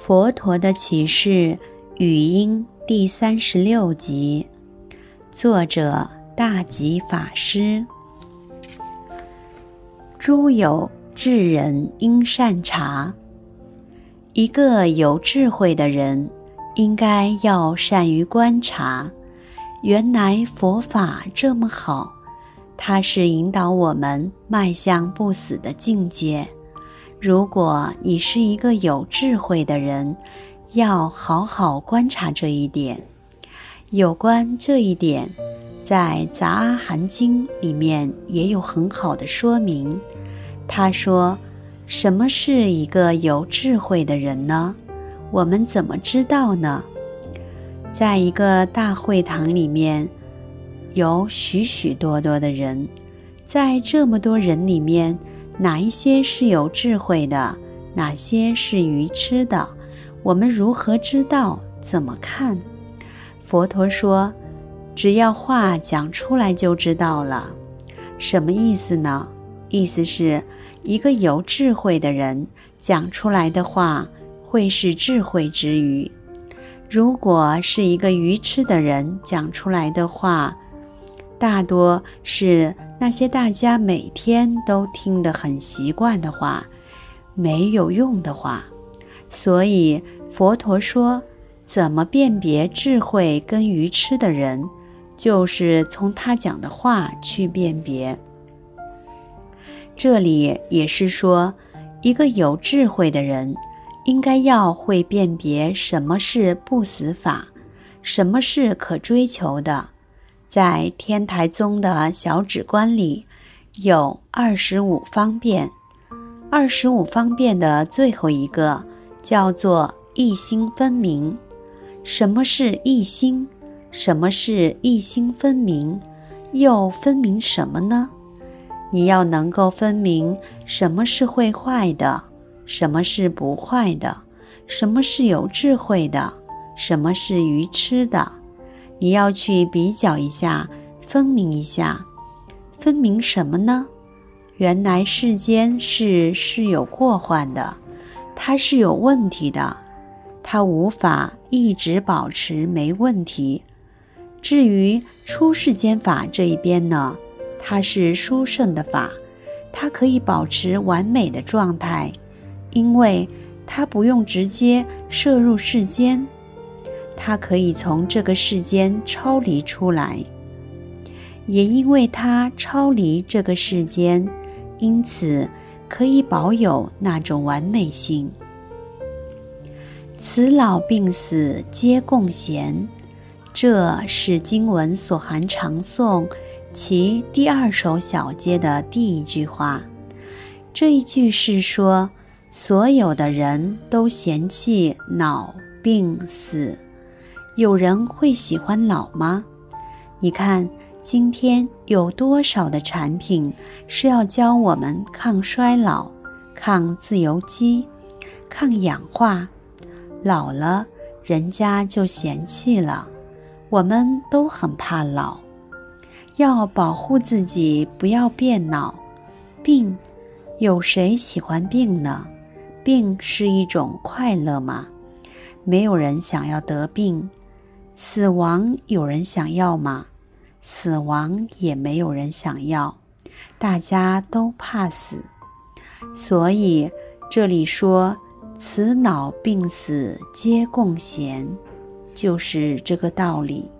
佛陀的启示语音第三十六集，作者大吉法师。诸有智人应善察，一个有智慧的人，应该要善于观察。原来佛法这么好，它是引导我们迈向不死的境界。如果你是一个有智慧的人，要好好观察这一点。有关这一点，在《杂阿含经》里面也有很好的说明。他说：“什么是一个有智慧的人呢？我们怎么知道呢？在一个大会堂里面，有许许多多的人，在这么多人里面。”哪一些是有智慧的，哪些是愚痴的？我们如何知道？怎么看？佛陀说，只要话讲出来就知道了。什么意思呢？意思是一个有智慧的人讲出来的话会是智慧之语。如果是一个愚痴的人讲出来的话，大多是。那些大家每天都听得很习惯的话，没有用的话，所以佛陀说，怎么辨别智慧跟愚痴的人，就是从他讲的话去辨别。这里也是说，一个有智慧的人，应该要会辨别什么是不死法，什么是可追求的。在天台宗的小止观里，有二十五方便。二十五方便的最后一个叫做一心分明。什么是一心？什么是一心分明？又分明什么呢？你要能够分明什么是会坏的，什么是不坏的，什么是有智慧的，什么是愚痴的。你要去比较一下，分明一下，分明什么呢？原来世间是是有过患的，它是有问题的，它无法一直保持没问题。至于出世间法这一边呢，它是殊胜的法，它可以保持完美的状态，因为它不用直接摄入世间。他可以从这个世间超离出来，也因为他超离这个世间，因此可以保有那种完美性。此老病死皆共闲，这是经文所含长颂其第二首小节的第一句话。这一句是说，所有的人都嫌弃老病死。有人会喜欢老吗？你看，今天有多少的产品是要教我们抗衰老、抗自由基、抗氧化？老了，人家就嫌弃了。我们都很怕老，要保护自己不要变老。病，有谁喜欢病呢？病是一种快乐吗？没有人想要得病。死亡有人想要吗？死亡也没有人想要，大家都怕死，所以这里说“此脑病死皆共嫌”，就是这个道理。